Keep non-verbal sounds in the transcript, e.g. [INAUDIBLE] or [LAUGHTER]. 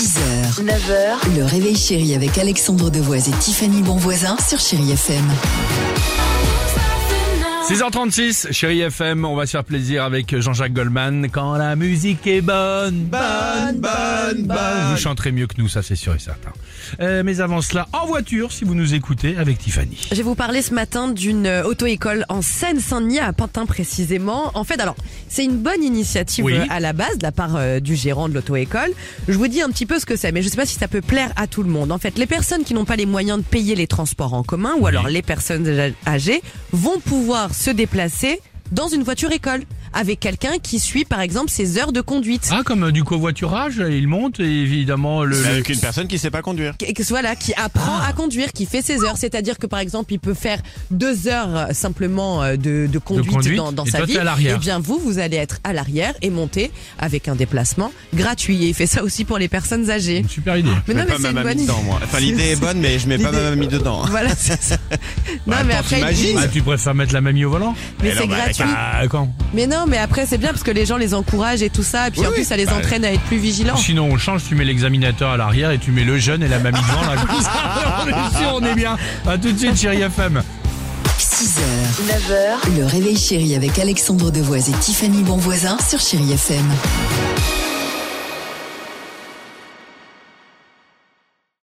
6h, 9h, le réveil chéri avec Alexandre Devoise et Tiffany Bonvoisin sur Chéri FM. 6h36, chérie FM, on va se faire plaisir avec Jean-Jacques Goldman. Quand la musique est bonne, bonne, bonne, bonne. Vous chanterez mieux que nous, ça c'est sûr et certain. Euh, mais avant cela, en voiture, si vous nous écoutez, avec Tiffany. Je vais vous parler ce matin d'une euh, auto-école en Seine-Saint-Denis, à Pantin précisément. En fait, alors, c'est une bonne initiative Oui. euh, à la base de la part euh, du gérant de l'auto-école. Je vous dis un petit peu ce que c'est, mais je sais pas si ça peut plaire à tout le monde. En fait, les personnes qui n'ont pas les moyens de payer les transports en commun, ou alors les personnes âgées- âgées, vont pouvoir se déplacer dans une voiture école avec quelqu'un qui suit par exemple ses heures de conduite. Ah, comme euh, du covoiturage, il monte et évidemment le... Avec une personne qui sait pas conduire. Et que voilà, qui apprend Ah. à conduire, qui fait ses heures. C'est-à-dire que par exemple, il peut faire deux heures euh, simplement euh, de, de conduite, conduite, dans, dans et sa toi, vie. à l'arrière. Et bien vous, vous allez être à l'arrière et monter avec un déplacement gratuit. Et il fait ça aussi pour les personnes âgées. Super idée. Mais Je non, mets mais pas c'est ma une mamie bonne dedans, idée. moi. Enfin, l'idée est bonne, mais je mets pas ma mamie dedans. [LAUGHS] Voilà, c'est ça. Non, mais attends, après, Ah, tu préfères mettre la mamie au volant? Mais Mais c'est bah, gratuit. Ah, quand? Mais non, mais après, c'est bien parce que les gens les encouragent et tout ça. Et puis Oui, en plus, ça les Bah, entraîne à être plus vigilants. Sinon, on change, tu mets l'examinateur à l'arrière et tu mets le jeune et la mamie devant. Là, [LAUGHS] comme ça, on est sûr, on est bien. À tout de suite, chérie FM. 6h, 9h, le réveil chéri avec Alexandre Devoise et Tiffany Bonvoisin sur Chéri FM.